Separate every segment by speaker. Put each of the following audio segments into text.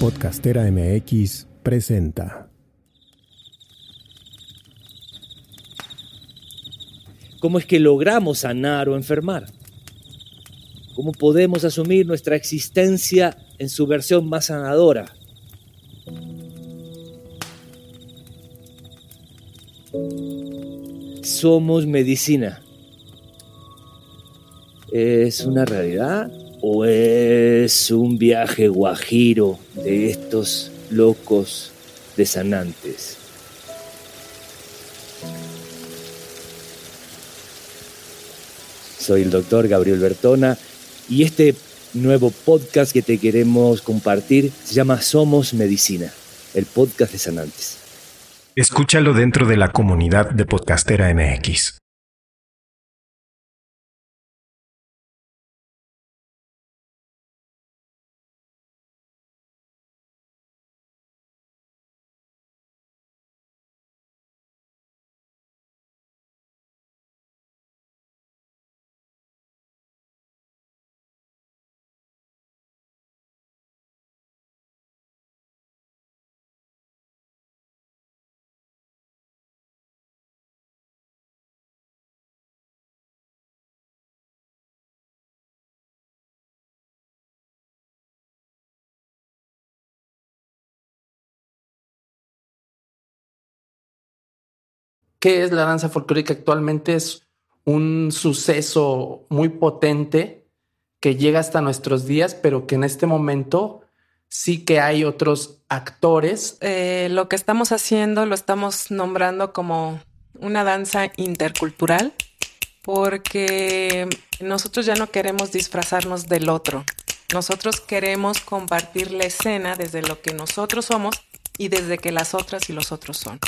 Speaker 1: Podcastera MX presenta.
Speaker 2: ¿Cómo es que logramos sanar o enfermar? ¿Cómo podemos asumir nuestra existencia en su versión más sanadora? Somos medicina. ¿Es una realidad o es un viaje guajiro de estos locos desanantes? Soy el doctor Gabriel Bertona y este nuevo podcast que te queremos compartir se llama Somos Medicina, el podcast de Sanantes.
Speaker 1: Escúchalo dentro de la comunidad de Podcastera MX.
Speaker 3: ¿Qué es la danza folclórica actualmente? Es un suceso muy potente que llega hasta nuestros días, pero que en este momento sí que hay otros actores.
Speaker 4: Eh, lo que estamos haciendo lo estamos nombrando como una danza intercultural porque nosotros ya no queremos disfrazarnos del otro. Nosotros queremos compartir la escena desde lo que nosotros somos y desde que las otras y los otros son.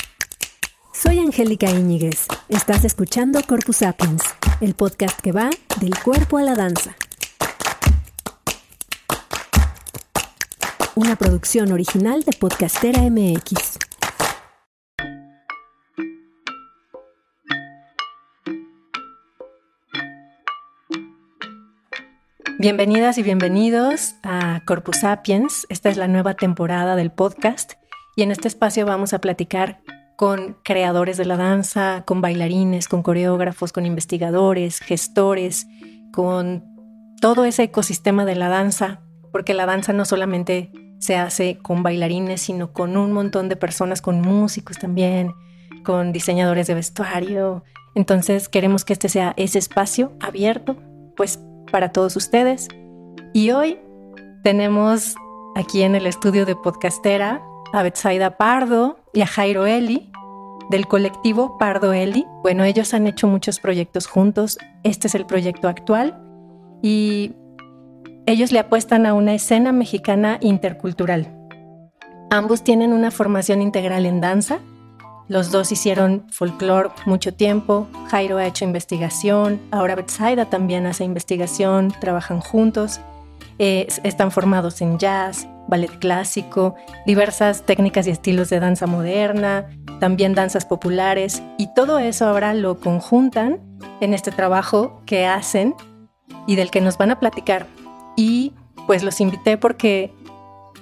Speaker 5: Soy Angélica Íñiguez. Estás escuchando Corpus Sapiens, el podcast que va del cuerpo a la danza. Una producción original de Podcastera MX. Bienvenidas y bienvenidos a Corpus Sapiens. Esta es la nueva temporada del podcast y en este espacio vamos a platicar con creadores de la danza, con bailarines, con coreógrafos, con investigadores, gestores, con todo ese ecosistema de la danza, porque la danza no solamente se hace con bailarines, sino con un montón de personas, con músicos también, con diseñadores de vestuario. Entonces queremos que este sea ese espacio abierto, pues para todos ustedes. Y hoy tenemos aquí en el estudio de Podcastera a Betsaida Pardo y a Jairo Eli, del colectivo Pardo Eli. Bueno, ellos han hecho muchos proyectos juntos. Este es el proyecto actual y ellos le apuestan a una escena mexicana intercultural. Ambos tienen una formación integral en danza. Los dos hicieron folclore mucho tiempo. Jairo ha hecho investigación. Ahora Betsaida también hace investigación. Trabajan juntos. Eh, están formados en jazz, ballet clásico, diversas técnicas y estilos de danza moderna, también danzas populares, y todo eso ahora lo conjuntan en este trabajo que hacen y del que nos van a platicar. Y pues los invité porque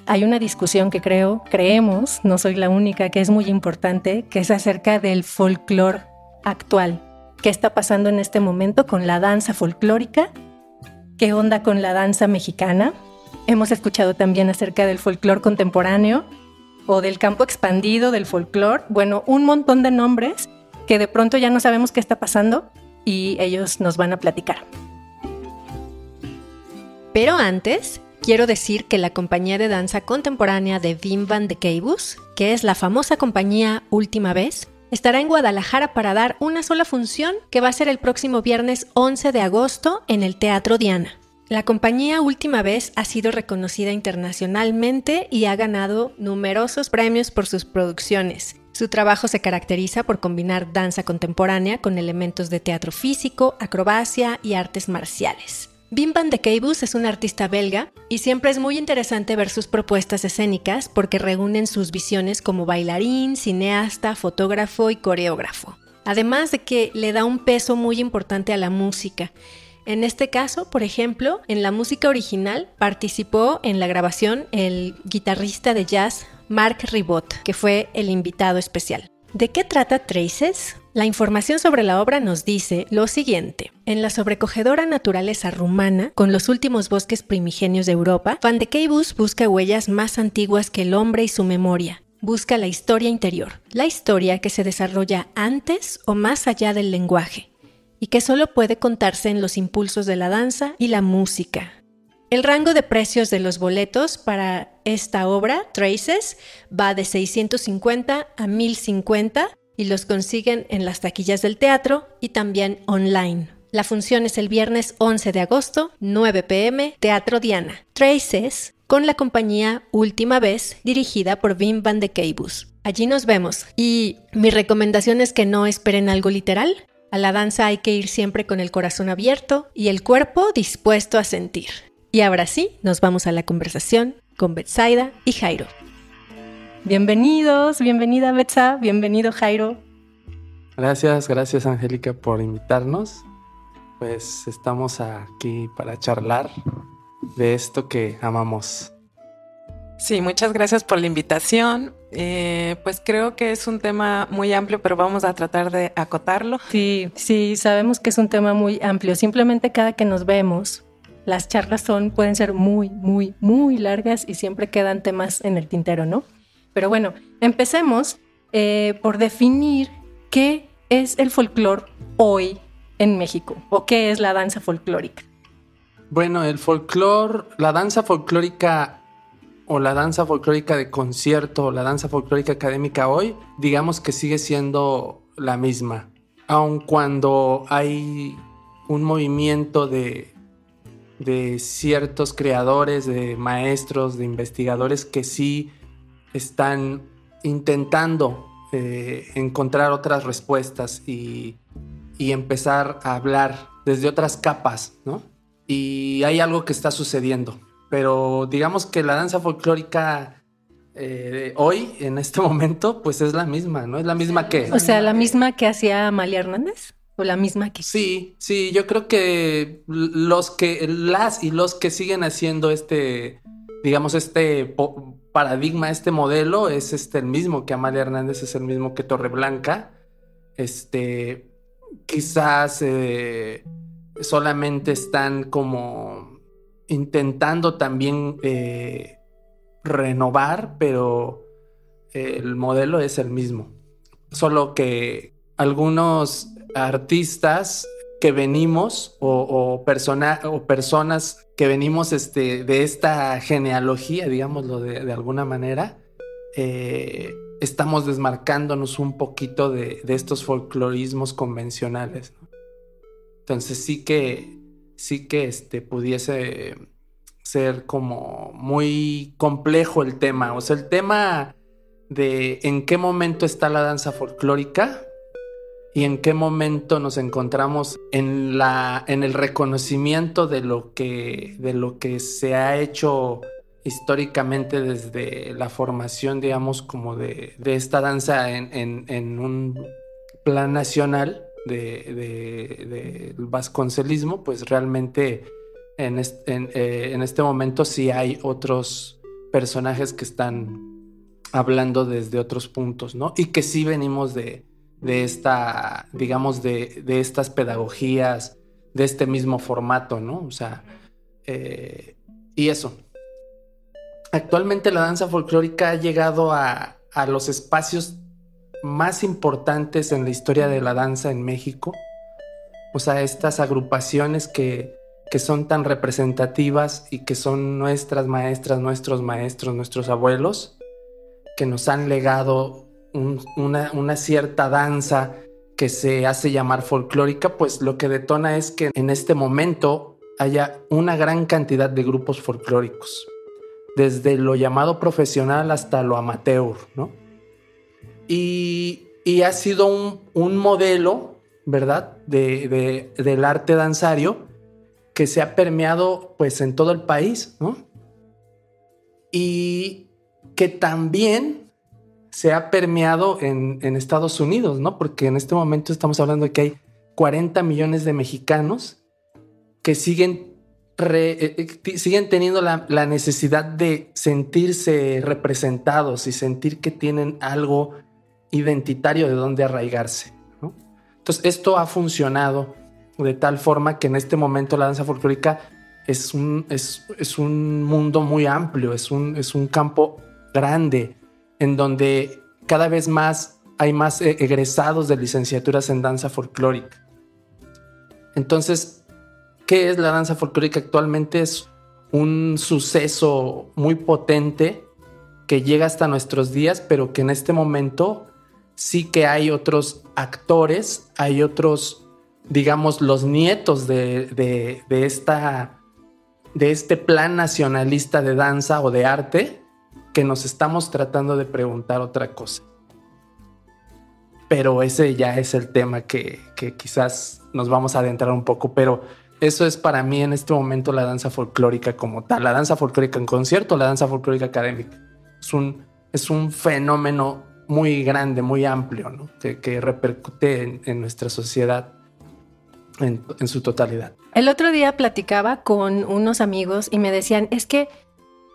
Speaker 5: hay una discusión que creo, creemos, no soy la única, que es muy importante, que es acerca del folclore actual. ¿Qué está pasando en este momento con la danza folclórica qué onda con la danza mexicana. Hemos escuchado también acerca del folclore contemporáneo o del campo expandido del folclore. Bueno, un montón de nombres que de pronto ya no sabemos qué está pasando y ellos nos van a platicar. Pero antes, quiero decir que la compañía de danza contemporánea de Wim van de Keibus, que es la famosa compañía Última Vez, estará en Guadalajara para dar una sola función que va a ser el próximo viernes 11 de agosto en el Teatro Diana. La compañía última vez ha sido reconocida internacionalmente y ha ganado numerosos premios por sus producciones. Su trabajo se caracteriza por combinar danza contemporánea con elementos de teatro físico, acrobacia y artes marciales. Bim Van de Keibus es un artista belga y siempre es muy interesante ver sus propuestas escénicas porque reúnen sus visiones como bailarín, cineasta, fotógrafo y coreógrafo. Además de que le da un peso muy importante a la música. En este caso, por ejemplo, en la música original participó en la grabación el guitarrista de jazz Mark Ribot, que fue el invitado especial. ¿De qué trata Traces? La información sobre la obra nos dice lo siguiente. En la sobrecogedora naturaleza rumana, con los últimos bosques primigenios de Europa, Van de Keibus busca huellas más antiguas que el hombre y su memoria. Busca la historia interior, la historia que se desarrolla antes o más allá del lenguaje, y que solo puede contarse en los impulsos de la danza y la música. El rango de precios de los boletos para esta obra, Traces, va de 650 a 1050 y los consiguen en las taquillas del teatro y también online. La función es el viernes 11 de agosto, 9 pm, Teatro Diana. Traces, con la compañía Última Vez, dirigida por Wim van de Keibus. Allí nos vemos. Y mi recomendación es que no esperen algo literal. A la danza hay que ir siempre con el corazón abierto y el cuerpo dispuesto a sentir. Y ahora sí, nos vamos a la conversación con Betsaida y Jairo. Bienvenidos, bienvenida Betsa, bienvenido Jairo.
Speaker 3: Gracias, gracias Angélica por invitarnos. Pues estamos aquí para charlar de esto que amamos.
Speaker 4: Sí, muchas gracias por la invitación. Eh, pues creo que es un tema muy amplio, pero vamos a tratar de acotarlo.
Speaker 5: Sí, sí, sabemos que es un tema muy amplio. Simplemente cada que nos vemos, las charlas son, pueden ser muy, muy, muy largas y siempre quedan temas en el tintero, ¿no? Pero bueno, empecemos eh, por definir qué es el folclore hoy en México o qué es la danza folclórica.
Speaker 3: Bueno, el folclore, la danza folclórica o la danza folclórica de concierto o la danza folclórica académica hoy, digamos que sigue siendo la misma. Aun cuando hay un movimiento de, de ciertos creadores, de maestros, de investigadores que sí están intentando eh, encontrar otras respuestas y, empezar a hablar desde otras capas, ¿no? Y hay algo que está sucediendo, pero digamos que la danza folclórica eh, hoy, en este momento, pues es la misma, ¿no? Es la misma que...
Speaker 5: O sea, la misma que hacía Amalia Hernández. ¿O la misma que...
Speaker 3: Sí, sí, yo creo que los que, las y los que siguen haciendo este, digamos, este paradigma, este modelo es este el mismo que Amalia Hernández, es el mismo que Torreblanca. Este, quizás eh, solamente están como intentando también eh, renovar, pero el modelo es el mismo. Solo que algunos artistas que venimos o, o personas que venimos este, de esta genealogía, digámoslo de, alguna manera, eh, estamos desmarcándonos un poquito de, estos folclorismos convencionales. Entonces sí que, sí que este, pudiese ser como muy complejo el tema. O sea, el tema de en qué momento está la danza folclórica y en qué momento nos encontramos en, la, en el reconocimiento de lo, que, de lo que se ha hecho históricamente desde la formación, digamos, como de, esta danza en, un plan nacional de, vasconcelismo, pues realmente en, eh, en este momento sí hay otros personajes que están hablando desde otros puntos, ¿no? Y que sí venimos de, de esta, digamos, de, estas pedagogías, de este mismo formato, ¿no? O sea, eh, y eso. Actualmente la danza folclórica ha llegado a, los espacios más importantes en la historia de la danza en México. O sea, estas agrupaciones que, que son tan representativas y que son nuestras maestras, nuestros maestros, nuestros abuelos, que nos han legado una, cierta danza que se hace llamar folclórica, pues lo que detona es que en este momento haya una gran cantidad de grupos folclóricos, desde lo llamado profesional hasta lo amateur, ¿no? Y, ha sido un, modelo, ¿verdad?, de, del arte danzario que se ha permeado pues en todo el país, ¿no? Y que también se ha permeado en, Estados Unidos, ¿no? Porque en este momento estamos hablando de que hay 40 millones de mexicanos que siguen, eh, eh, siguen teniendo la, necesidad de sentirse representados y sentir que tienen algo identitario de donde arraigarse. Entonces, esto ha funcionado de tal forma que en este momento la danza folclórica es un, es, un mundo muy amplio, es un, es un campo grande en donde cada vez más hay más eh, egresados de licenciaturas en danza folclórica. Entonces, ¿qué es la danza folclórica actualmente? Es un suceso muy potente que llega hasta nuestros días, pero que en este momento sí que hay otros actores, hay otros, digamos, los nietos de, de, esta, de este plan nacionalista de danza o de arte, que nos estamos tratando de preguntar otra cosa. Pero ese ya es el tema que, que quizás nos vamos a adentrar un poco, pero eso es para mí en este momento la danza folclórica como tal, la danza folclórica en concierto, la danza folclórica académica. Es un, es un fenómeno muy grande, muy amplio, ¿no? que, repercute en, nuestra sociedad en, en, su totalidad.
Speaker 5: El otro día platicaba con unos amigos y me decían, es que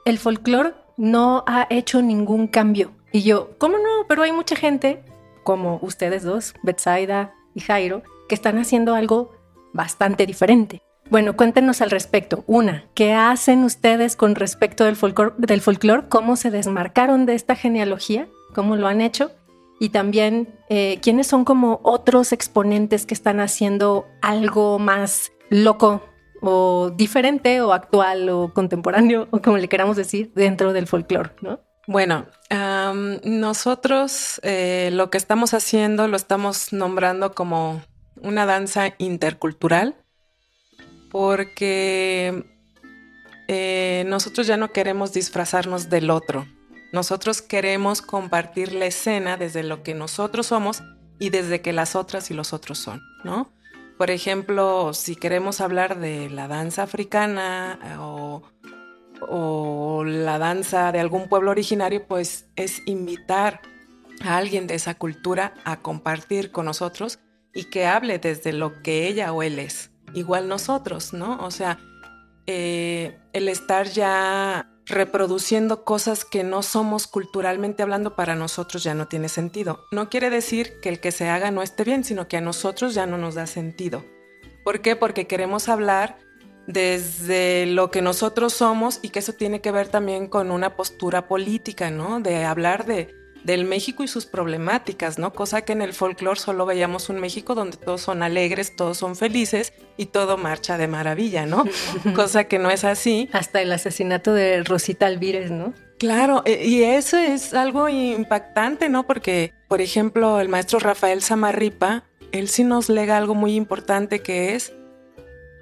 Speaker 5: el folclore no ha hecho ningún cambio. Y yo, ¿cómo no? Pero hay mucha gente, como ustedes dos, Betsaida y Jairo, que están haciendo algo bastante diferente. Bueno, cuéntenos al respecto. Una, ¿qué hacen ustedes con respecto del folclore? Del ¿Cómo se desmarcaron de esta genealogía? ¿Cómo lo han hecho? Y también, eh, ¿quiénes son como otros exponentes que están haciendo algo más loco o diferente o actual o contemporáneo o como le queramos decir dentro del folclore, ¿no?
Speaker 4: Bueno, nosotros eh, lo que estamos haciendo lo estamos nombrando como una danza intercultural porque eh, nosotros ya no queremos disfrazarnos del otro. Nosotros queremos compartir la escena desde lo que nosotros somos y desde que las otras y los otros son, ¿no? Por ejemplo, si queremos hablar de la danza africana eh, o, la danza de algún pueblo originario, pues es invitar a alguien de esa cultura a compartir con nosotros y que hable desde lo que ella o él es. Igual nosotros, ¿no? O sea, eh, el estar ya reproduciendo cosas que no somos culturalmente hablando para nosotros ya no tiene sentido. No quiere decir que el que se haga no esté bien, sino que a nosotros ya no nos da sentido. ¿Por qué? Porque queremos hablar desde lo que nosotros somos y que eso tiene que ver también con una postura política, ¿no? De hablar de del México y sus problemáticas, ¿no? Cosa que en el folclore solo veíamos un México donde todos son alegres, todos son felices y todo marcha de maravilla, ¿no? Cosa que no es así.
Speaker 5: Hasta el asesinato de Rosita Alvírez, ¿no?
Speaker 4: Claro, e, y eso es algo impactante, ¿no? Porque, por ejemplo, el maestro Rafael Samarripa, él sí nos lega algo muy importante que es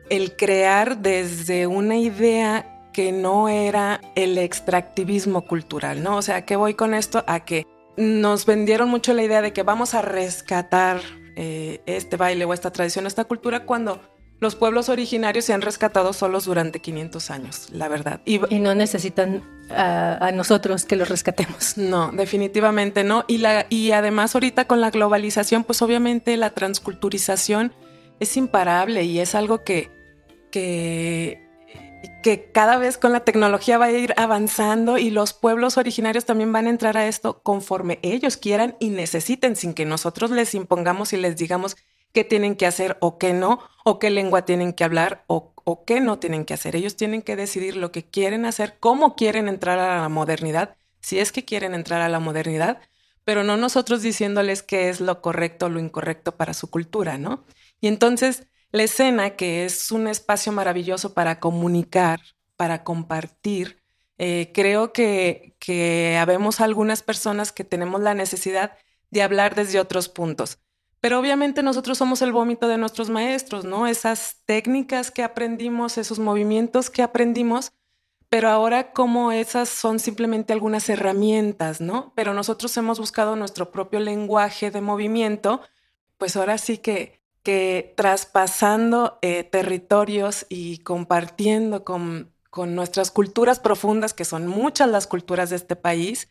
Speaker 4: el crear desde una idea que no era el extractivismo cultural, ¿no? O sea, ¿qué voy con esto? A que nos vendieron mucho la idea de que vamos a rescatar eh, este baile o esta tradición, esta cultura, cuando los pueblos originarios se han rescatado solos durante 500 años, la verdad.
Speaker 5: Y, no necesitan a, nosotros que los rescatemos.
Speaker 4: No, definitivamente no. Y, la, y además ahorita con la globalización, pues obviamente la transculturización es imparable y es algo que, que que cada vez con la tecnología va a ir avanzando y los pueblos originarios también van a entrar a esto conforme ellos quieran y necesiten, sin que nosotros les impongamos y les digamos qué tienen que hacer o qué no, o qué lengua tienen que hablar o, o qué no tienen que hacer. Ellos tienen que decidir lo que quieren hacer, cómo quieren entrar a la modernidad, si es que quieren entrar a la modernidad, pero no nosotros diciéndoles qué es lo correcto o lo incorrecto para su cultura, ¿no? Y entonces la escena, que es un espacio maravilloso para comunicar, para compartir, eh, creo que, que habemos algunas personas que tenemos la necesidad de hablar desde otros puntos. Pero obviamente nosotros somos el vómito de nuestros maestros, ¿no? Esas técnicas que aprendimos, esos movimientos que aprendimos, pero ahora como esas son simplemente algunas herramientas, ¿no? Pero nosotros hemos buscado nuestro propio lenguaje de movimiento, pues ahora sí que que traspasando eh, territorios y compartiendo con, con nuestras culturas profundas, que son muchas las culturas de este país,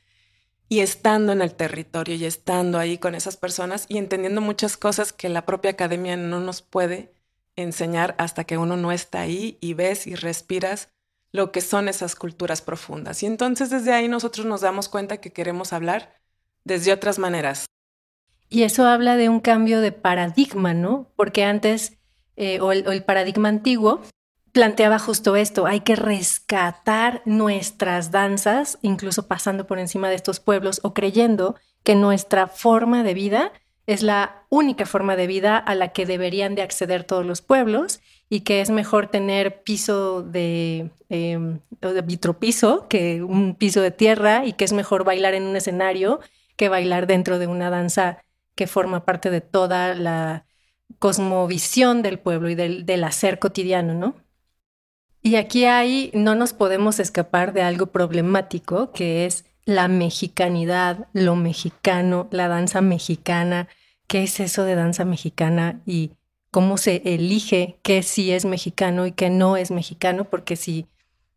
Speaker 4: y estando en el territorio y estando ahí con esas personas y entendiendo muchas cosas que la propia academia no nos puede enseñar hasta que uno no está ahí y ves y respiras lo que son esas culturas profundas. Y entonces desde ahí nosotros nos damos cuenta que queremos hablar desde otras maneras.
Speaker 5: Y eso habla de un cambio de paradigma, ¿no? Porque antes, eh, o, el, paradigma antiguo, planteaba justo esto, hay que rescatar nuestras danzas, incluso pasando por encima de estos pueblos o creyendo que nuestra forma de vida es la única forma de vida a la que deberían de acceder todos los pueblos y que es mejor tener piso de, eh, de vitropiso que un piso de tierra y que es mejor bailar en un escenario que bailar dentro de una danza que forma parte de toda la cosmovisión del pueblo y del, hacer cotidiano, ¿no? Y aquí hay, no nos podemos escapar de algo problemático que es la mexicanidad, lo mexicano, la danza mexicana. ¿Qué es eso de danza mexicana y cómo se elige qué sí es mexicano y qué no es mexicano? Porque si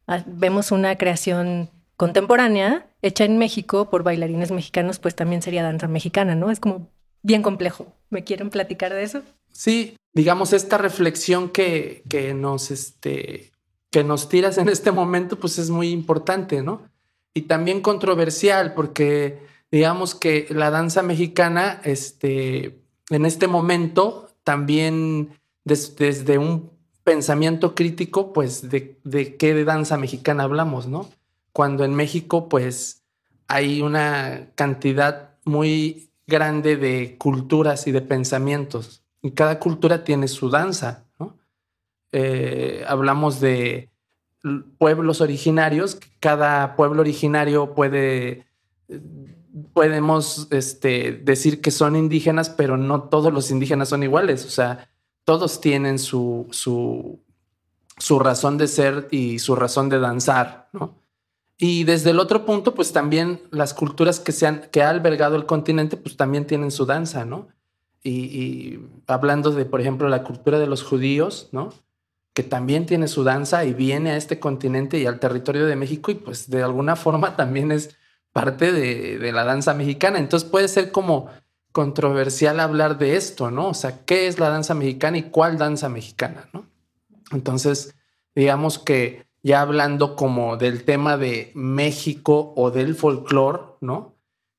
Speaker 5: ah, vemos una creación contemporánea hecha en México por bailarines mexicanos, pues también sería danza mexicana, ¿no? Es como bien complejo. ¿Me quieren platicar de eso?
Speaker 3: Sí, digamos, esta reflexión que, que nos, este, que nos tiras en este momento, pues es muy importante, ¿no? Y también controversial, porque digamos que la danza mexicana, este, en este momento, también desde un pensamiento crítico, pues de, de qué de danza mexicana hablamos, ¿no? Cuando en México, pues hay una cantidad muy grande de culturas y de pensamientos. Y cada cultura tiene su danza, ¿no? Eh, hablamos de pueblos originarios, cada pueblo originario puede, podemos este, decir que son indígenas, pero no todos los indígenas son iguales, o sea, todos tienen su, su, su razón de ser y su razón de danzar, ¿no? Y desde el otro punto, pues también las culturas que, se que ha albergado el continente, pues también tienen su danza, ¿no? Y, y, hablando de, por ejemplo, la cultura de los judíos, ¿no? Que también tiene su danza y viene a este continente y al territorio de México y pues de alguna forma también es parte de, de la danza mexicana. Entonces puede ser como controversial hablar de esto, ¿no? O sea, ¿qué es la danza mexicana y cuál danza mexicana, ¿no? Entonces, digamos que ya hablando como del tema de México o del folclore, ¿no?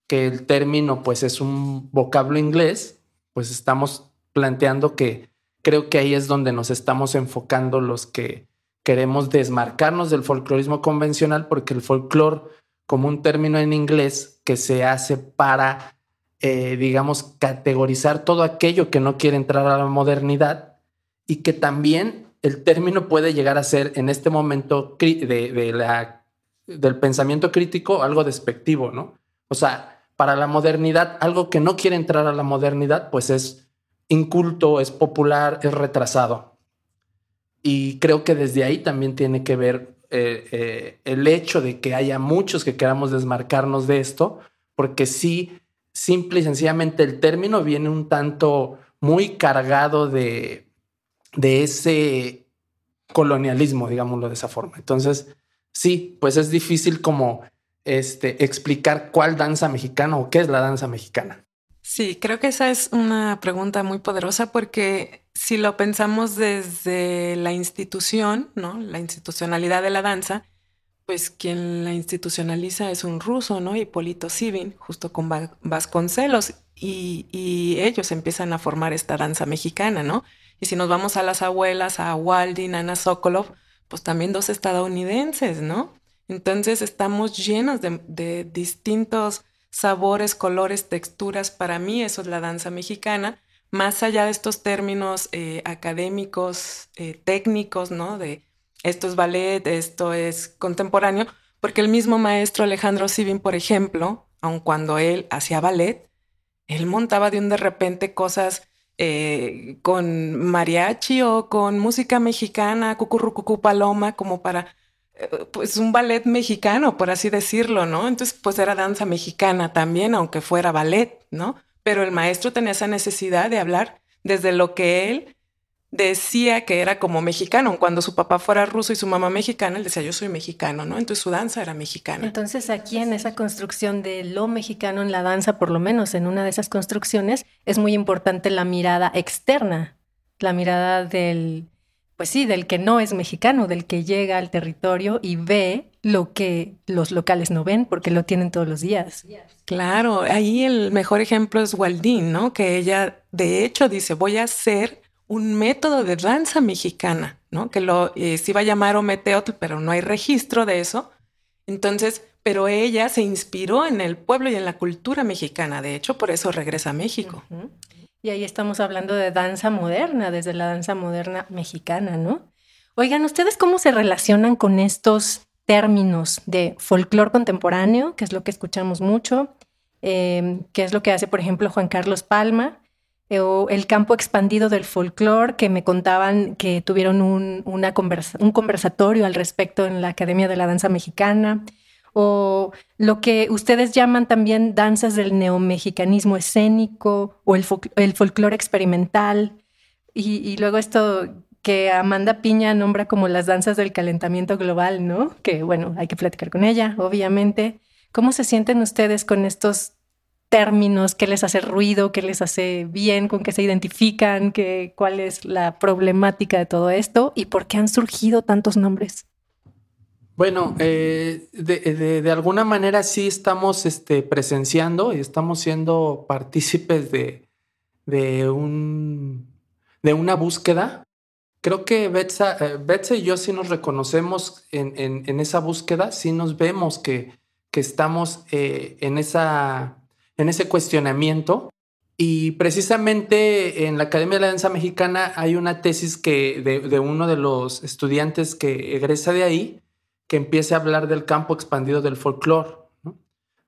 Speaker 3: Que el término pues es un vocablo inglés, pues estamos planteando que creo que ahí es donde nos estamos enfocando los que queremos desmarcarnos del folclorismo convencional, porque el folclore como un término en inglés que se hace para, eh, digamos, categorizar todo aquello que no quiere entrar a la modernidad y que también el término puede llegar a ser en este momento de, del pensamiento crítico algo despectivo, ¿no? O sea, para la modernidad, algo que no quiere entrar a la modernidad, pues es inculto, es popular, es retrasado. Y creo que desde ahí también tiene que ver eh, eh, el hecho de que haya muchos que queramos desmarcarnos de esto, porque sí, simple y sencillamente el término viene un tanto muy cargado de de ese colonialismo, digámoslo de esa forma. Entonces, sí, pues es difícil como este, explicar cuál danza mexicana o qué es la danza mexicana.
Speaker 4: Sí, creo que esa es una pregunta muy poderosa porque si lo pensamos desde la institución, ¿no? La institucionalidad de la danza, pues quien la institucionaliza es un ruso, ¿no? Hipólito Sivin, justo con Vasconcelos, y ellos empiezan a formar esta danza mexicana, ¿no? Y si nos vamos a las abuelas, a Waldin, a Ana Sokolov, pues también dos estadounidenses, ¿no? Entonces estamos llenos de, distintos sabores, colores, texturas. Para mí eso es la danza mexicana, más allá de estos términos eh, académicos, eh, técnicos, ¿no? De esto es ballet, esto es contemporáneo, porque el mismo maestro Alejandro Sivin, por ejemplo, aun cuando él hacía ballet, él montaba de un de repente cosas eh, con mariachi o con música mexicana, cucurrucucú paloma, como para, eh, pues un ballet mexicano, por así decirlo, ¿no? Entonces, pues era danza mexicana también, aunque fuera ballet, ¿no? Pero el maestro tenía esa necesidad de hablar desde lo que él decía que era como mexicano. Cuando su papá fuera ruso y su mamá mexicana, él decía, yo soy mexicano, ¿no? Entonces su danza era mexicana.
Speaker 5: Entonces aquí en esa construcción de lo mexicano en la danza, por lo menos en una de esas construcciones, es muy importante la mirada externa la mirada del, pues sí, del que no es mexicano, del que llega al territorio y ve lo que los locales no ven porque lo tienen todos los días.
Speaker 4: Claro, ahí el mejor ejemplo es Waldín, ¿no? Que ella de hecho dice, voy a hacer un método de danza mexicana, ¿no? Que lo eh, se iba a llamar Ometeotl, pero no hay registro de eso. Entonces, pero ella se inspiró en el pueblo y en la cultura mexicana, de hecho, por eso regresa a México.
Speaker 5: Y ahí estamos hablando de danza moderna, desde la danza moderna mexicana, ¿no? Oigan, ¿ustedes cómo se relacionan con estos términos de folclore contemporáneo, que es lo que escuchamos mucho, eh, que es lo que hace, por ejemplo, Juan Carlos Palma, o el campo expandido del folclore, que me contaban que tuvieron un, un conversatorio al respecto en la Academia de la Danza Mexicana, o lo que ustedes llaman también danzas del neomexicanismo escénico, o el, el folclore experimental, y luego esto que Amanda Piña nombra como las danzas del calentamiento global, ¿no? Que bueno, hay que platicar con ella, obviamente. ¿Cómo se sienten ustedes con estos términos? ¿Qué les hace ruido? ¿Qué les hace bien? ¿Con qué se identifican? ¿Qué, ¿Cuál es la problemática de todo esto? ¿Y por qué han surgido tantos nombres?
Speaker 3: Bueno, eh, de, alguna manera sí estamos este, presenciando y estamos siendo partícipes de, de, un, de una búsqueda creo que Betsa, eh, y yo sí nos reconocemos en, esa búsqueda, sí nos vemos que, estamos eh, en, esa, en ese cuestionamiento. Y precisamente en la Academia de la Danza Mexicana hay una tesis que de, uno de los estudiantes que egresa de ahí, que empieza a hablar del campo expandido del folclore.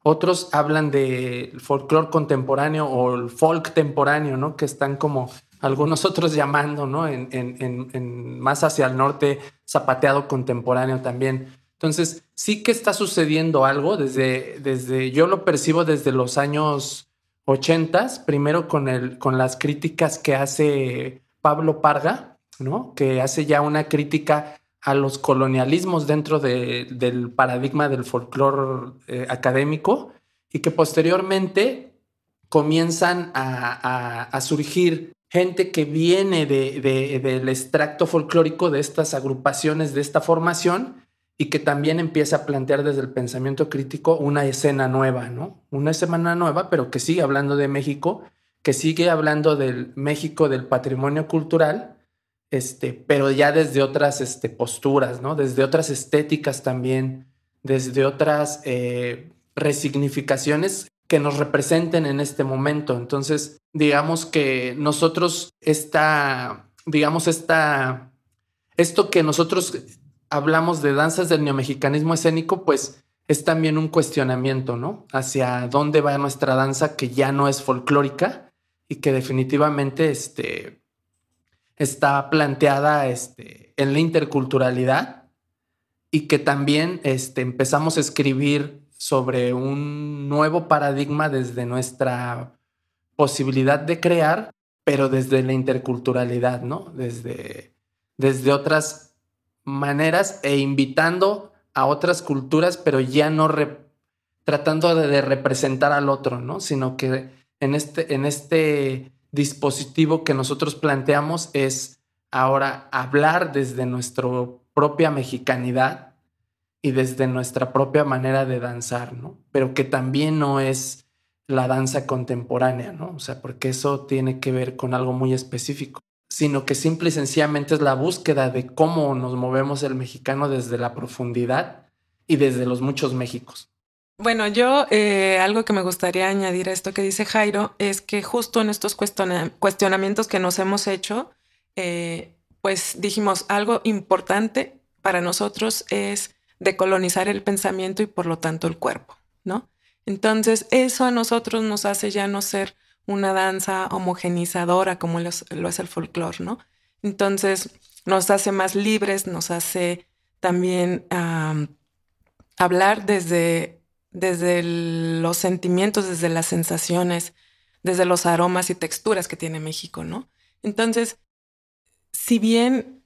Speaker 3: Otros hablan del folclore contemporáneo o el folk temporáneo, ¿no? que están como algunos otros llamando, ¿no? En, más hacia el norte, zapateado contemporáneo también. Entonces, sí que está sucediendo algo desde, desde yo lo percibo desde los años 80, primero con, el, con las críticas que hace Pablo Parga, ¿no? Que hace ya una crítica a los colonialismos dentro del paradigma del folclore eh, académico y que posteriormente comienzan a surgir gente que viene del extracto folclórico de estas agrupaciones, de esta formación, y que también empieza a plantear desde el pensamiento crítico una escena nueva, ¿no? Una escena nueva, pero que sigue hablando de México, que sigue hablando del México del patrimonio cultural, este, pero ya desde otras este, posturas, ¿no? Desde otras estéticas también, desde otras eh, resignificaciones que nos representen en este momento. Entonces, digamos que nosotros esta, digamos, esta, esto que nosotros hablamos de danzas del neomexicanismo escénico, pues es también un cuestionamiento, ¿no? Hacia dónde va nuestra danza que ya no es folclórica y que definitivamente este, está planteada este, en la interculturalidad y que también este, empezamos a escribir sobre un nuevo paradigma desde nuestra posibilidad de crear, pero desde la interculturalidad, ¿no? Desde, desde otras maneras e invitando a otras culturas, pero ya no tratando de, representar al otro, ¿no? Sino que en este, en este dispositivo que nosotros planteamos es ahora hablar desde nuestra propia mexicanidad y desde nuestra propia manera de danzar, ¿no? Pero que también no es la danza contemporánea, ¿no? O sea, porque eso tiene que ver con algo muy específico, sino que simple y sencillamente es la búsqueda de cómo nos movemos el mexicano desde la profundidad y desde los muchos Méxicos.
Speaker 4: Bueno, yo eh, algo que me gustaría añadir a esto que dice Jairo es que justo en estos cuestionamientos que nos hemos hecho, eh, pues dijimos algo importante para nosotros es decolonizar el pensamiento y por lo tanto el cuerpo, ¿no? Entonces, eso a nosotros nos hace ya no ser una danza homogenizadora como lo, es el folclore, ¿no? Entonces, nos hace más libres, nos hace también hablar desde, desde los sentimientos, desde las sensaciones, desde los aromas y texturas que tiene México, ¿no? Entonces, si bien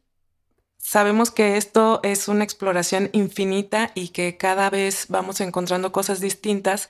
Speaker 4: Sabemos que esto es una exploración infinita y que cada vez vamos encontrando cosas distintas.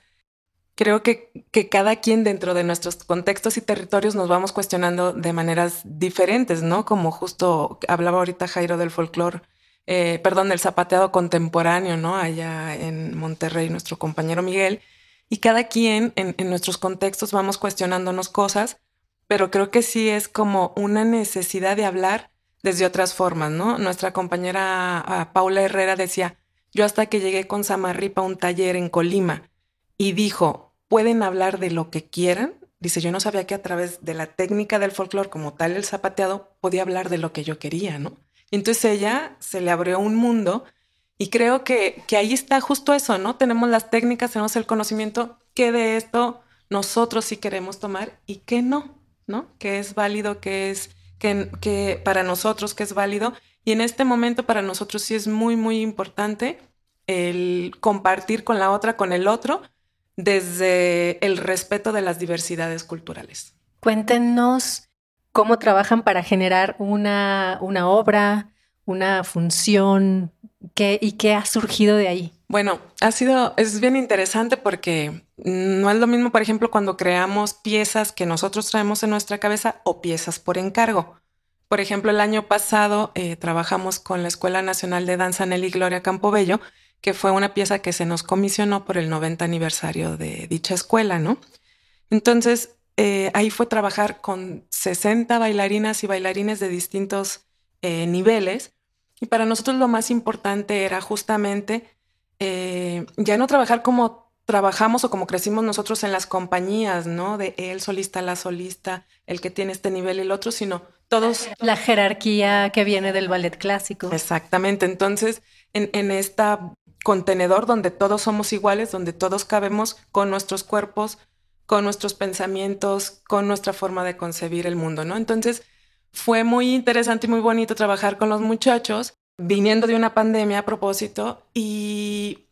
Speaker 4: Creo que, que cada quien dentro de nuestros contextos y territorios nos vamos cuestionando de maneras diferentes, ¿no? Como justo hablaba ahorita Jairo del folclore, eh, perdón, del zapateado contemporáneo, ¿no? Allá en Monterrey, nuestro compañero Miguel. Y cada quien en, en nuestros contextos vamos cuestionándonos cosas, pero creo que sí es como una necesidad de hablar desde otras formas, ¿no? Nuestra compañera Paula Herrera decía, yo hasta que llegué con Samarripa a un taller en Colima y dijo, pueden hablar de lo que quieran. Dice, yo no sabía que a través de la técnica del folclore como tal, el zapateado, podía hablar de lo que yo quería, ¿no? Entonces ella se le abrió un mundo y creo que, que ahí está justo eso, ¿no? Tenemos las técnicas, tenemos el conocimiento, que de esto nosotros sí queremos tomar y que no, ¿no? Que es válido, que es que, para nosotros que es válido. Y en este momento para nosotros sí es muy, muy importante el compartir con la otra, con el otro, desde el respeto de las diversidades culturales.
Speaker 5: Cuéntenos cómo trabajan para generar una, una obra, una función, qué, y qué ha surgido de ahí.
Speaker 4: Bueno, ha sido, es bien interesante porque no es lo mismo, por ejemplo, cuando creamos piezas que nosotros traemos en nuestra cabeza o piezas por encargo. Por ejemplo, el año pasado eh, trabajamos con la Escuela Nacional de Danza Nelly Gloria Campobello, que fue una pieza que se nos comisionó por el 90 aniversario de dicha escuela, ¿no? Entonces, eh, ahí fue trabajar con 60 bailarinas y bailarines de distintos eh, niveles. Y para nosotros lo más importante era justamente eh, ya no trabajar como trabajamos o como crecimos nosotros en las compañías, ¿no? De el solista, la solista, el que tiene este nivel y el otro, sino todos.
Speaker 5: La jerarquía que viene del ballet clásico.
Speaker 4: Exactamente. Entonces, en, en este contenedor donde todos somos iguales, donde todos cabemos con nuestros cuerpos, con nuestros pensamientos, con nuestra forma de concebir el mundo, ¿no? Entonces, fue muy interesante y muy bonito trabajar con los muchachos viniendo de una pandemia a propósito y,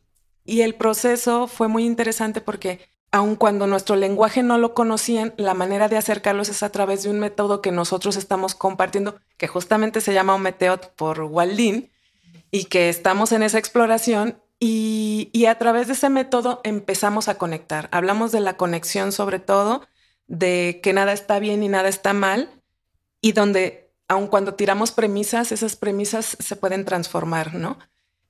Speaker 4: y el proceso fue muy interesante porque aun cuando nuestro lenguaje no lo conocían, la manera de acercarlos es a través de un método que nosotros estamos compartiendo, que justamente se llama Ometeot por Waldin, y que estamos en esa exploración y, y, a través de ese método empezamos a conectar. Hablamos de la conexión sobre todo, de que nada está bien y nada está mal, y donde aun cuando tiramos premisas, esas premisas se pueden transformar, ¿no?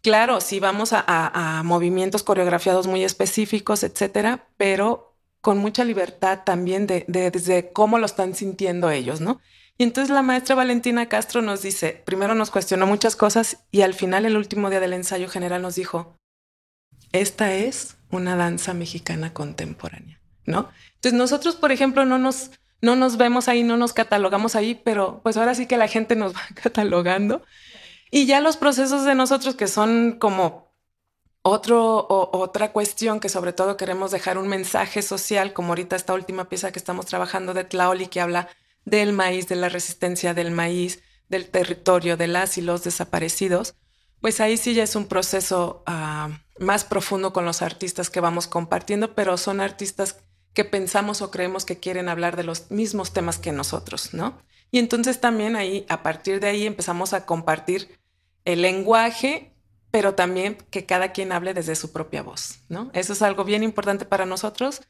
Speaker 4: Claro, si vamos a, movimientos coreografiados muy específicos, etcétera, pero con mucha libertad también de, desde cómo lo están sintiendo ellos, ¿no? Y entonces la maestra Valentina Castro nos dice, primero nos cuestionó muchas cosas y al final, el último día del ensayo general, nos dijo, esta es una danza mexicana contemporánea, ¿no? Entonces nosotros, por ejemplo, no nos, no nos vemos ahí, no nos catalogamos ahí, pero pues ahora sí que la gente nos va catalogando. Y ya los procesos de nosotros que son como otro, otra cuestión que sobre todo queremos dejar un mensaje social, como ahorita esta última pieza que estamos trabajando de Tlaoli, que habla del maíz, de la resistencia del maíz, del territorio, de las y los desaparecidos, pues ahí sí ya es un proceso ah, más profundo con los artistas que vamos compartiendo, pero son artistas que pensamos o creemos que quieren hablar de los mismos temas que nosotros, ¿no? Y entonces también ahí, a partir de ahí, empezamos a compartir el lenguaje, pero también que cada quien hable desde su propia voz, ¿no? Eso es algo bien importante para nosotros.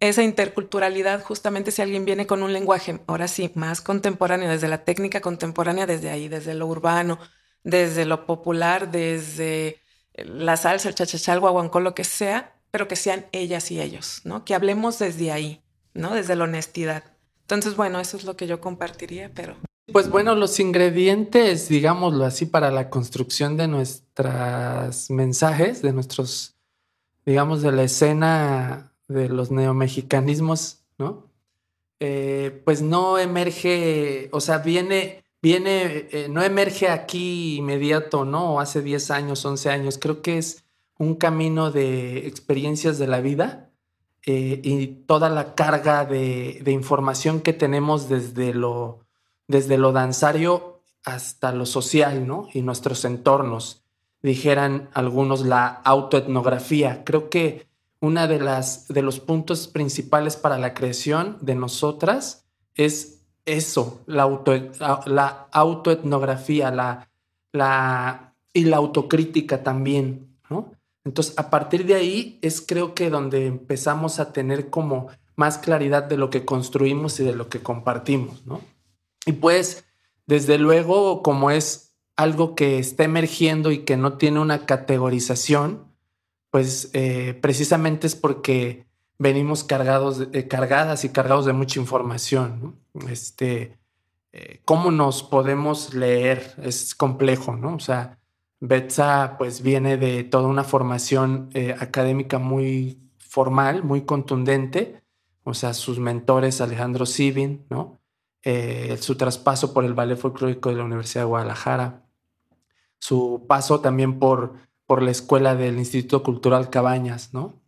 Speaker 4: Esa interculturalidad, justamente si alguien viene con un lenguaje, ahora sí, más contemporáneo, desde la técnica contemporánea, desde ahí, desde lo urbano, desde lo popular, desde la salsa, el chachachal, guaguancó, lo que sea, pero que sean ellas y ellos, ¿no? Que hablemos desde ahí, ¿no? Desde la honestidad. Entonces, bueno, eso es lo que yo compartiría, pero...
Speaker 3: Pues bueno, los ingredientes, digámoslo así, para la construcción de nuestros mensajes, de nuestros, digamos, de la escena de los neomexicanismos, ¿no? Eh, pues no emerge, o sea, viene, viene, eh, no emerge aquí inmediato, ¿no? Hace 10 años, 11 años, creo que es un camino de experiencias de la vida eh, y toda la carga de, información que tenemos desde lo, desde lo danzario hasta lo social, ¿no? Y nuestros entornos. Dijeran algunos la autoetnografía. Creo que una de las de los puntos principales para la creación de nosotras es eso, la, auto, la autoetnografía, la, la, y la autocrítica también, ¿no? Entonces, a partir de ahí es creo que donde empezamos a tener como más claridad de lo que construimos y de lo que compartimos, ¿no? Y pues, desde luego, como es algo que está emergiendo y que no tiene una categorización, pues eh, precisamente es porque venimos cargados, eh, cargadas y cargados de mucha información. Este, eh, ¿Cómo nos podemos leer? Es complejo, ¿no? O sea, Betsa pues viene de toda una formación académica muy formal, muy contundente. O sea, sus mentores, Alejandro Sibin, ¿no? su traspaso por el Ballet Folclórico de la Universidad de Guadalajara, su paso también por, por la escuela del Instituto Cultural Cabañas, ¿no?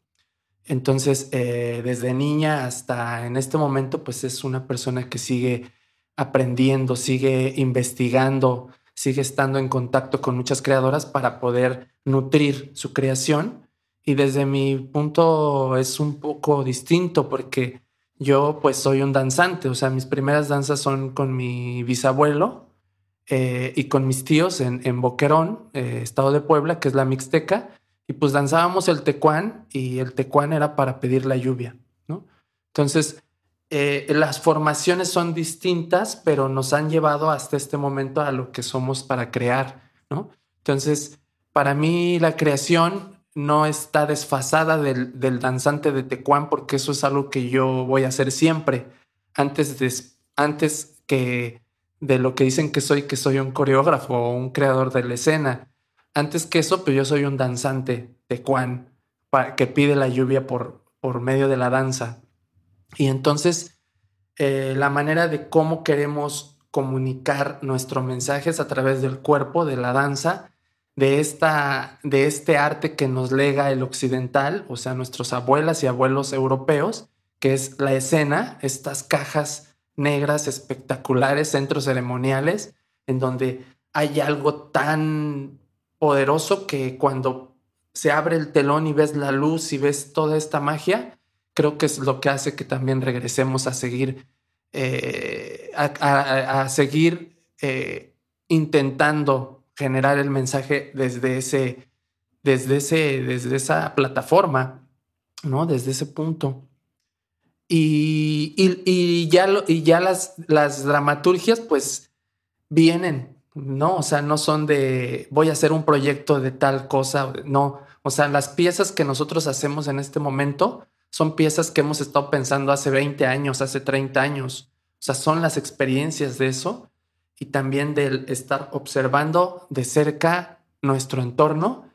Speaker 3: Entonces, eh, desde niña hasta en este momento, pues es una persona que sigue aprendiendo, sigue investigando, sigue estando en contacto con muchas creadoras para poder nutrir su creación. Y desde mi punto es un poco distinto porque yo pues soy un danzante, o sea, mis primeras danzas son con mi bisabuelo, eh, y con mis tíos en, Boquerón, eh, estado de Puebla, que es la Mixteca, y pues danzábamos el tecuán y el tecuán era para pedir la lluvia, ¿no? Entonces, eh, las formaciones son distintas, pero nos han llevado hasta este momento a lo que somos para crear, ¿no? Entonces, para mí la creación no está desfasada del, del danzante de tecuán porque eso es algo que yo voy a hacer siempre. Antes, de, antes que de lo que dicen que soy, que soy un coreógrafo o un creador de la escena. Antes que eso, pues yo soy un danzante de Juan que pide la lluvia por, por medio de la danza. Y entonces, eh, la manera de cómo queremos comunicar nuestro mensaje es a través del cuerpo, de la danza, de, esta, de este arte que nos lega el occidental, o sea, nuestros abuelas y abuelos europeos, que es la escena, estas cajas negras espectaculares, centros ceremoniales, en donde hay algo tan poderoso que cuando se abre el telón y ves la luz y ves toda esta magia, creo que es lo que hace que también regresemos a seguir, eh, a, seguir eh, intentando generar el mensaje desde ese, desde ese, desde esa plataforma, ¿no? Desde ese punto. Y, ya, y ya las, las dramaturgias pues vienen, ¿no? O sea, no son de voy a hacer un proyecto de tal cosa, no. O sea, las piezas que nosotros hacemos en este momento son piezas que hemos estado pensando hace 20 años, hace 30 años. O sea, son las experiencias de eso y también del estar observando de cerca nuestro entorno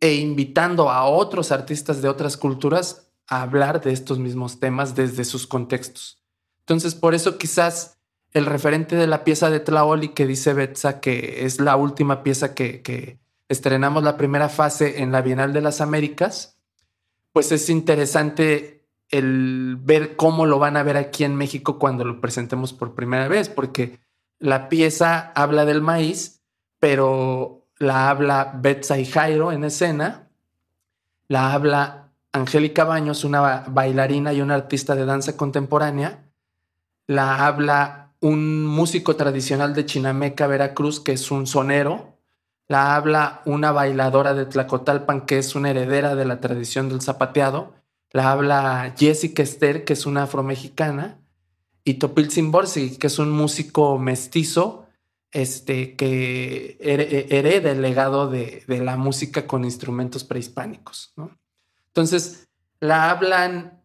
Speaker 3: e invitando a otros artistas de otras culturas hablar de estos mismos temas desde sus contextos. Entonces, por eso quizás el referente de la pieza de Tlaoli que dice Betsa, que es la última pieza que, estrenamos la primera fase en la Bienal de las Américas, pues es interesante el ver cómo lo van a ver aquí en México cuando lo presentemos por primera vez, porque la pieza habla del maíz, pero la habla Betsa y Jairo en escena, la habla Angélica Baños, una bailarina y una artista de danza contemporánea, la habla un músico tradicional de Chinameca, Veracruz, que es un sonero, la habla una bailadora de Tlacotalpan, que es una heredera de la tradición del zapateado, la habla Jessica Esther, que es una afromexicana, y Topil Simborsi, que es un músico mestizo este, que hereda el legado de, de la música con instrumentos prehispánicos. ¿no? Entonces, la hablan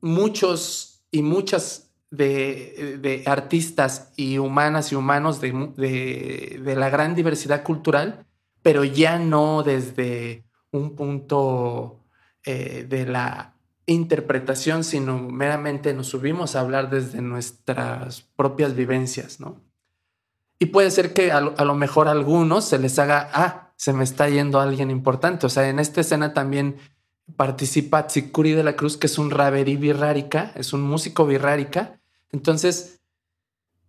Speaker 3: muchos y muchas de, artistas y humanas y humanos de, la gran diversidad cultural, pero ya no desde un punto eh, de la interpretación, sino meramente nos subimos a hablar desde nuestras propias vivencias, ¿no? Y puede ser que a lo, mejor a algunos se les haga, ah, se me está yendo alguien importante. O sea, en esta escena también participa Tsikuri de la Cruz, que es un raverí birrárica, es un músico birrárica. Entonces,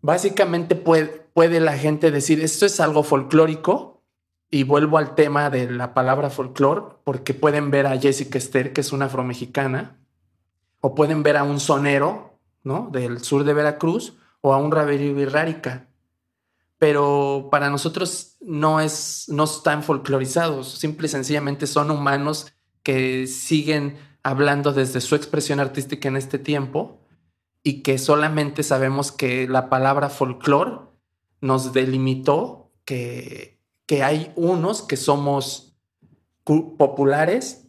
Speaker 3: básicamente puede, puede la gente decir, esto es algo folclórico, y vuelvo al tema de la palabra folclor, porque pueden ver a Jessica Esther, que es una afromexicana, o pueden ver a un sonero, ¿no? Del sur de Veracruz, o a un raverí birrárica. pero para nosotros no es, no están folclorizados, simple y sencillamente son humanos que siguen hablando desde su expresión artística en este tiempo y que solamente sabemos que la palabra folclor nos delimitó que, que hay unos que somos populares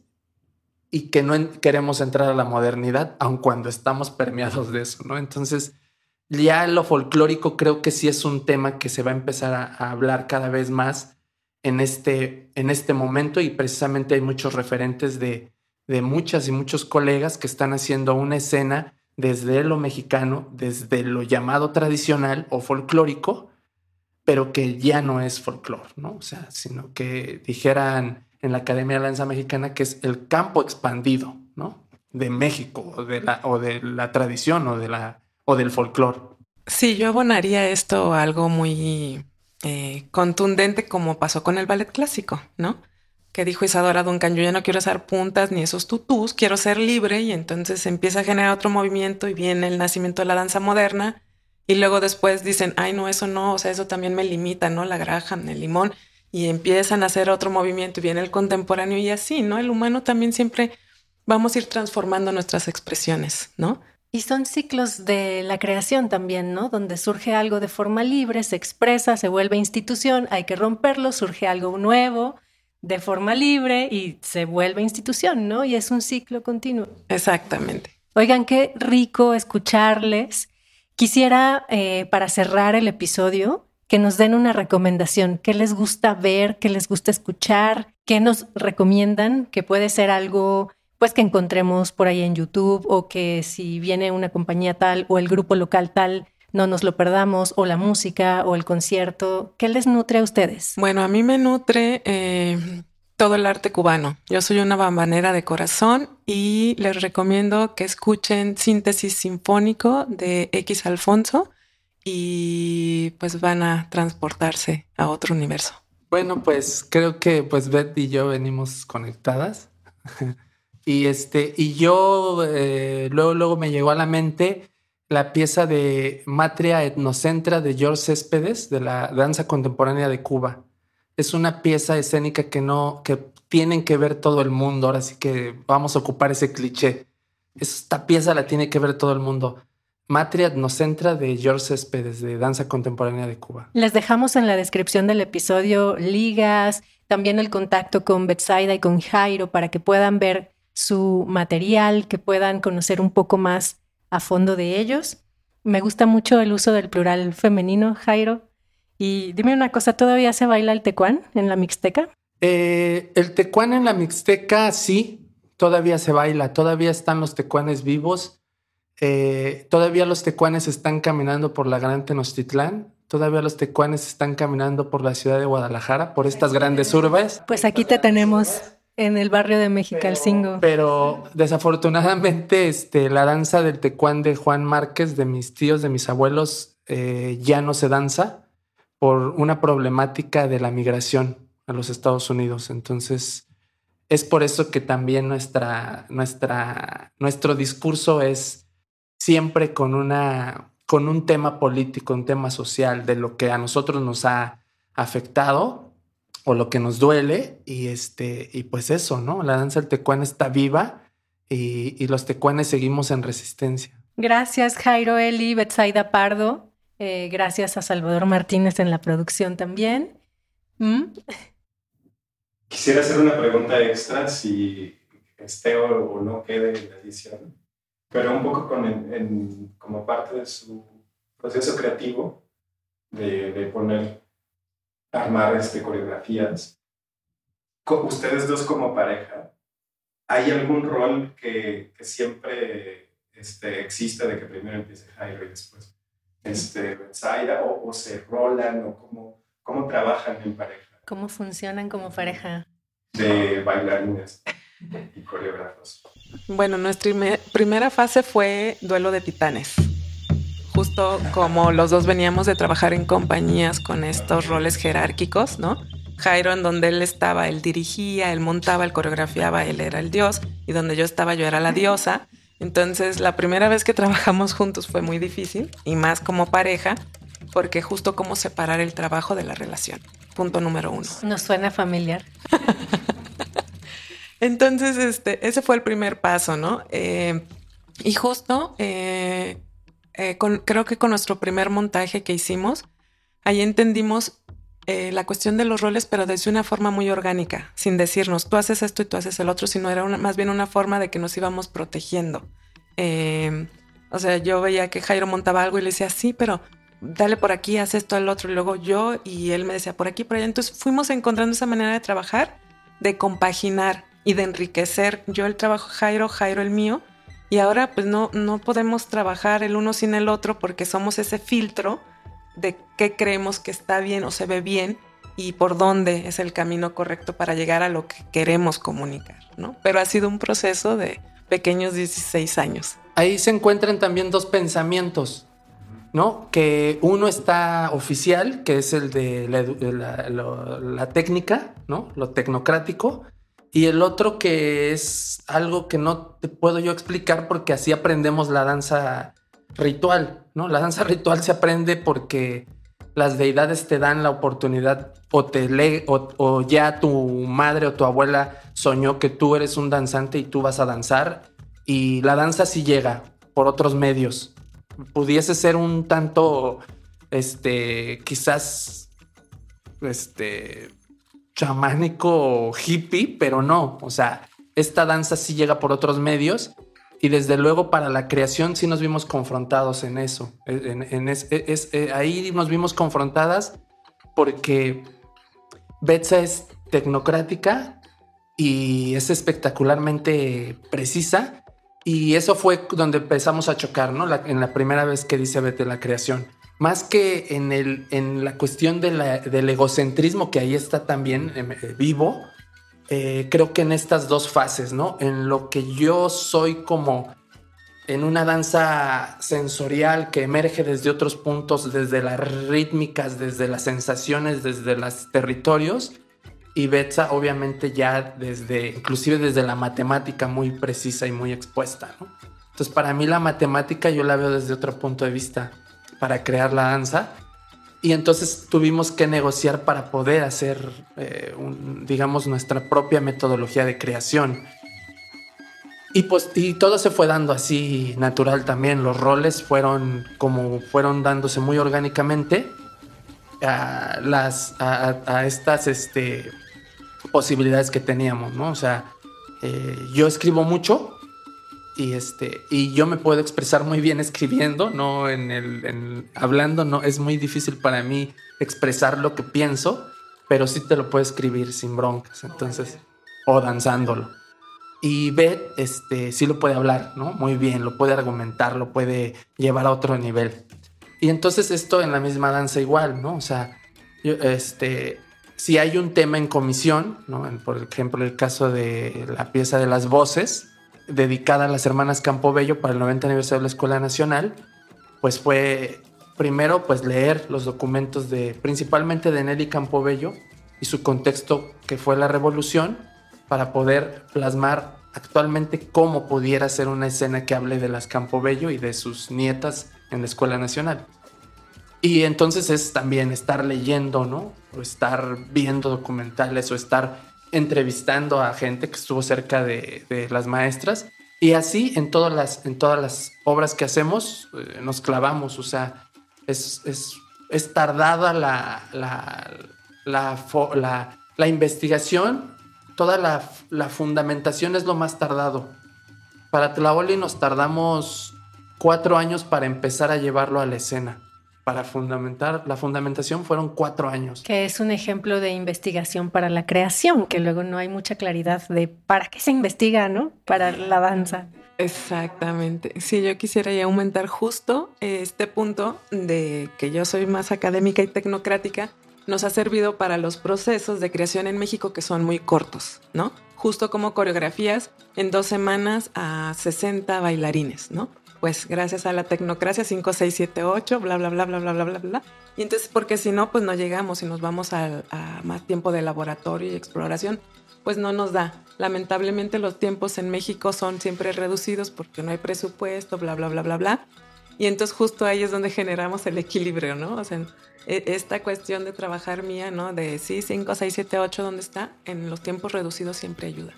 Speaker 3: y que no queremos entrar a la modernidad, aun cuando estamos permeados de eso, ¿no? Entonces, ya lo folclórico creo que sí es un tema que se va a empezar a, hablar cada vez más en este, en este momento y precisamente hay muchos referentes de, de muchas y muchos colegas que están haciendo una escena desde lo mexicano, desde lo llamado tradicional o folclórico, pero que ya no es folclor, ¿no? O sea, sino que dijeran en la Academia de Danza Mexicana que es el campo expandido, ¿no? De México o de la, o de la tradición o de la o del folclore.
Speaker 4: Sí, yo abonaría esto algo muy eh, contundente como pasó con el ballet clásico, ¿no? Que dijo Isadora Duncan, yo ya no quiero usar puntas ni esos tutús, quiero ser libre y entonces empieza a generar otro movimiento y viene el nacimiento de la danza moderna y luego después dicen, ay no, eso no, o sea, eso también me limita, ¿no? La graja, el limón y empiezan a hacer otro movimiento y viene el contemporáneo y así, ¿no? El humano también siempre vamos a ir transformando nuestras expresiones, ¿no?
Speaker 5: Y son ciclos de la creación también, ¿no? Donde surge algo de forma libre, se expresa, se vuelve institución, hay que romperlo, surge algo nuevo de forma libre y se vuelve institución, ¿no? Y es un ciclo continuo.
Speaker 4: Exactamente.
Speaker 5: Oigan, qué rico escucharles. Quisiera, eh, para cerrar el episodio, que nos den una recomendación. ¿Qué les gusta ver? ¿Qué les gusta escuchar? ¿Qué nos recomiendan? Que puede ser algo pues que encontremos por ahí en YouTube o que si viene una compañía tal o el grupo local tal, no nos lo perdamos, o la música o el concierto. ¿Qué les nutre a ustedes?
Speaker 4: Bueno, a mí me nutre eh, todo el arte cubano. Yo soy una bambanera de corazón y les recomiendo que escuchen Síntesis Sinfónico de X Alfonso y pues van a transportarse a otro universo.
Speaker 3: Bueno, pues creo que pues Beth y yo venimos conectadas. Y este, y yo eh, luego, luego me llegó a la mente la pieza de Matria Etnocentra de George Céspedes de la danza contemporánea de Cuba. Es una pieza escénica que no, que tienen que ver todo el mundo. Ahora sí que vamos a ocupar ese cliché. Esta pieza la tiene que ver todo el mundo. Matria Etnocentra de George Céspedes de danza contemporánea de Cuba.
Speaker 5: Les dejamos en la descripción del episodio ligas, también el contacto con Betsaida y con Jairo para que puedan ver su material, que puedan conocer un poco más a fondo de ellos. Me gusta mucho el uso del plural femenino, Jairo. Y dime una cosa, ¿todavía se baila el tecuán en la Mixteca?
Speaker 3: Eh, el tecuán en la Mixteca sí, todavía se baila, todavía están los tecuanes vivos, eh, todavía los tecuanes están caminando por la Gran Tenochtitlán, todavía los tecuanes están caminando por la ciudad de Guadalajara, por estas grandes urbes.
Speaker 5: Pues aquí te tenemos. En el barrio de Mexicalcingo.
Speaker 3: Pero, pero desafortunadamente, este, la danza del tecuán de Juan Márquez, de mis tíos, de mis abuelos, eh, ya no se danza por una problemática de la migración a los Estados Unidos. Entonces, es por eso que también nuestra, nuestra, nuestro discurso es siempre con, una, con un tema político, un tema social de lo que a nosotros nos ha afectado o lo que nos duele y este y pues eso, ¿no? La danza del tecuán está viva y, los tecuanes seguimos en resistencia.
Speaker 5: Gracias Jairo Eli, Betsaida Pardo, eh, gracias a Salvador Martínez en la producción también. ¿Mm?
Speaker 6: Quisiera hacer una pregunta extra si esté o, no quede en la edición, pero un poco con como parte de su proceso creativo de, de poner armar este, coreografías. Ustedes dos como pareja, ¿hay algún rol que, que siempre este, existe de que primero empiece Jairo y después este, Zaira, o, o, se rolan o cómo, cómo trabajan en pareja?
Speaker 5: ¿Cómo funcionan como pareja?
Speaker 6: De bailarines y coreógrafos.
Speaker 4: Bueno, nuestra primera fase fue duelo de titanes justo como los dos veníamos de trabajar en compañías con estos roles jerárquicos, ¿no? Jairo, en donde él estaba, él dirigía, él montaba, él coreografiaba, él era el dios, y donde yo estaba, yo era la diosa. Entonces, la primera vez que trabajamos juntos fue muy difícil, y más como pareja, porque justo cómo separar el trabajo de la relación. Punto número uno.
Speaker 5: Nos suena familiar.
Speaker 4: Entonces, este, ese fue el primer paso, ¿no? Eh, y justo, eh, eh, creo que con nuestro primer montaje que hicimos, ahí entendimos la cuestión de los roles, pero desde una forma muy orgánica, sin decirnos, tú haces esto y tú haces el otro, sino era más bien una forma de que nos íbamos protegiendo. o sea, yo veía que Jairo montaba algo y le decía, sí, pero dale por aquí, haz esto al otro, y luego yo, y él me decía por aquí, por allá. Entonces fuimos encontrando esa manera de trabajar, de compaginar y de enriquecer yo el trabajo Jairo, Jairo el mío. Y ahora pues no, no podemos trabajar el uno sin el otro porque somos ese filtro de qué creemos que está bien o se ve bien y por dónde es el camino correcto para llegar a lo que queremos comunicar, ¿no? Pero ha sido un proceso de pequeños 16 años.
Speaker 3: Ahí se encuentran también dos pensamientos, ¿no? Que uno está oficial, que es el de la, la técnica, ¿no? Lo tecnocrático, y el otro que es algo que no te puedo yo explicar porque así aprendemos la danza ritual, ¿no? La danza ritual se aprende porque las deidades te dan la oportunidad o te le o, ya tu madre o tu abuela soñó que tú eres un danzante y tú vas a danzar y la danza sí llega por otros medios. Pudiese ser un tanto este quizás este chamánico hippie, pero no, o sea, esta danza sí llega por otros medios y desde luego para la creación sí nos vimos confrontados en eso. En, es, eh, ahí nos vimos confrontadas porque Betsa es tecnocrática y es espectacularmente precisa y eso fue donde empezamos a chocar, ¿no? en la primera vez que dice Betsa la creación más que en, el, en la cuestión del egocentrismo que ahí está también em, eh, vivo, eh, creo que en estas dos fases, ¿no? En lo que yo soy como en una danza sensorial que emerge desde otros puntos, desde las rítmicas, desde las sensaciones, desde los territorios, y Betsa obviamente ya desde, inclusive desde la matemática muy precisa y muy expuesta, ¿no? Entonces para mí la matemática yo la veo desde otro punto de vista para crear la danza. Y entonces tuvimos que negociar para poder hacer, eh, digamos, nuestra propia metodología de creación. Y pues y todo se fue dando así natural también. Los roles fueron como fueron dándose muy orgánicamente a, las, a, estas este, posibilidades que teníamos, ¿no? O sea, eh, yo escribo mucho, y este y yo me puedo expresar muy bien escribiendo no en el hablando no es muy difícil para mí expresar lo que pienso pero sí te lo puedo escribir sin broncas entonces o danzándolo. Y Beth este sí lo puede hablar no muy bien lo puede argumentar lo puede llevar a otro nivel. Y entonces esto en la misma danza igual no o sea yo, este si hay un tema en comisión no por ejemplo el caso de la pieza de las voces dedicada a las hermanas Campobello para el 90 aniversario de la Escuela Nacional, pues fue primero pues leer los documentos de principalmente de Nelly Campobello y su contexto que fue la revolución para poder plasmar actualmente cómo pudiera ser una escena que hable de las Campobello y de sus nietas en la Escuela Nacional. Y entonces es también estar leyendo, ¿no? O estar viendo documentales o estar entrevistando a gente que estuvo cerca de, las maestras. Y así en todas las, en todas las obras que hacemos eh, nos clavamos, o sea, es, es, tardada la, la, la, la, investigación, toda la, fundamentación es lo más tardado. Para Tlaoli nos tardamos cuatro años para empezar a llevarlo a la escena para fundamentar, la fundamentación fueron cuatro años.
Speaker 5: Que es un ejemplo de investigación para la creación, que luego no hay mucha claridad de para qué se investiga, ¿no? Para la danza.
Speaker 4: Exactamente. Sí, yo quisiera ya aumentar justo este punto de que yo soy más académica y tecnocrática, nos ha servido para los procesos de creación en México que son muy cortos, ¿no? Justo como coreografías en dos semanas a 60 bailarines, ¿no? Pues gracias a la tecnocracia 5, 6, 7, 8, bla, bla, bla, bla, bla, bla, bla, bla. Y entonces, porque si no, pues no llegamos y nos vamos a, más tiempo de laboratorio y exploración, pues no nos da. Lamentablemente los tiempos en México son siempre reducidos porque no hay presupuesto, bla, bla, bla, bla, bla. Y entonces justo ahí es donde generamos el equilibrio, ¿no? O sea, e, esta cuestión de trabajar mía, ¿no? De sí, 5, 6, 7, 8, ¿dónde está? En los tiempos reducidos siempre ayuda.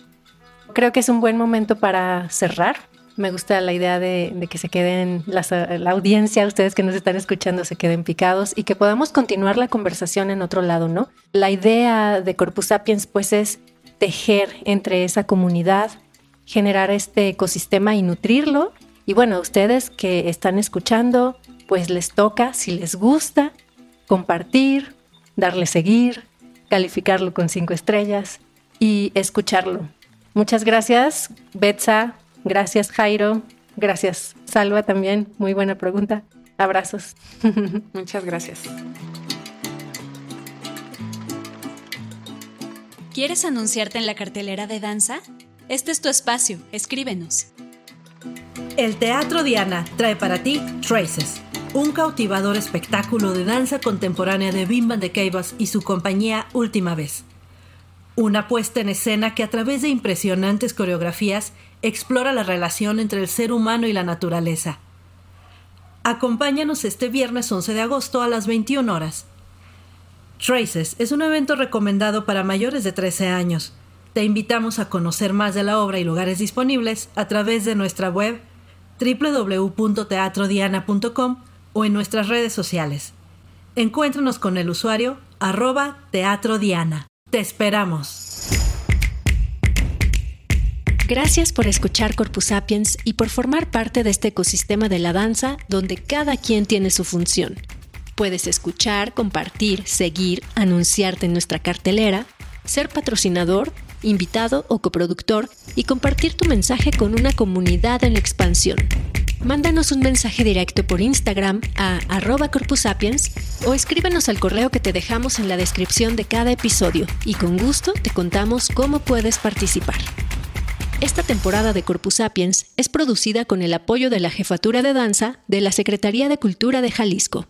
Speaker 5: Creo que es un buen momento para cerrar. Me gusta la idea de, que se queden la audiencia, ustedes que nos están escuchando, se queden picados y que podamos continuar la conversación en otro lado, ¿no? La idea de Corpus Sapiens, pues, es tejer entre esa comunidad, generar este ecosistema y nutrirlo. Y bueno, ustedes que están escuchando, pues les toca, si les gusta, compartir, darle seguir, calificarlo con cinco estrellas y escucharlo. Muchas gracias, Betsa. Gracias, Jairo. Gracias, Salva también. Muy buena pregunta. Abrazos.
Speaker 4: Muchas gracias.
Speaker 7: ¿Quieres anunciarte en la cartelera de danza? Este es tu espacio, escríbenos.
Speaker 8: El Teatro Diana trae para ti Traces, un cautivador espectáculo de danza contemporánea de Bimban de Keivas y su compañía Última Vez. Una puesta en escena que a través de impresionantes coreografías explora la relación entre el ser humano y la naturaleza. Acompáñanos este viernes 11 de agosto a las 21 horas Traces es un evento recomendado para mayores de 13 años. Te invitamos a conocer más de la obra y lugares disponibles a través de nuestra web www.teatrodiana.com o en nuestras redes sociales. Encuéntranos con el usuario arroba teatrodiana. Te esperamos.
Speaker 7: Gracias por escuchar Corpus Sapiens y por formar parte de este ecosistema de la danza donde cada quien tiene su función. Puedes escuchar, compartir, seguir, anunciarte en nuestra cartelera, ser patrocinador, invitado o coproductor y compartir tu mensaje con una comunidad en expansión. Mándanos un mensaje directo por Instagram a arroba corpusapiens o escríbenos al correo que te dejamos en la descripción de cada episodio y con gusto te contamos cómo puedes participar. Esta temporada de Corpus Sapiens es producida con el apoyo de la Jefatura de Danza de la Secretaría de Cultura de Jalisco.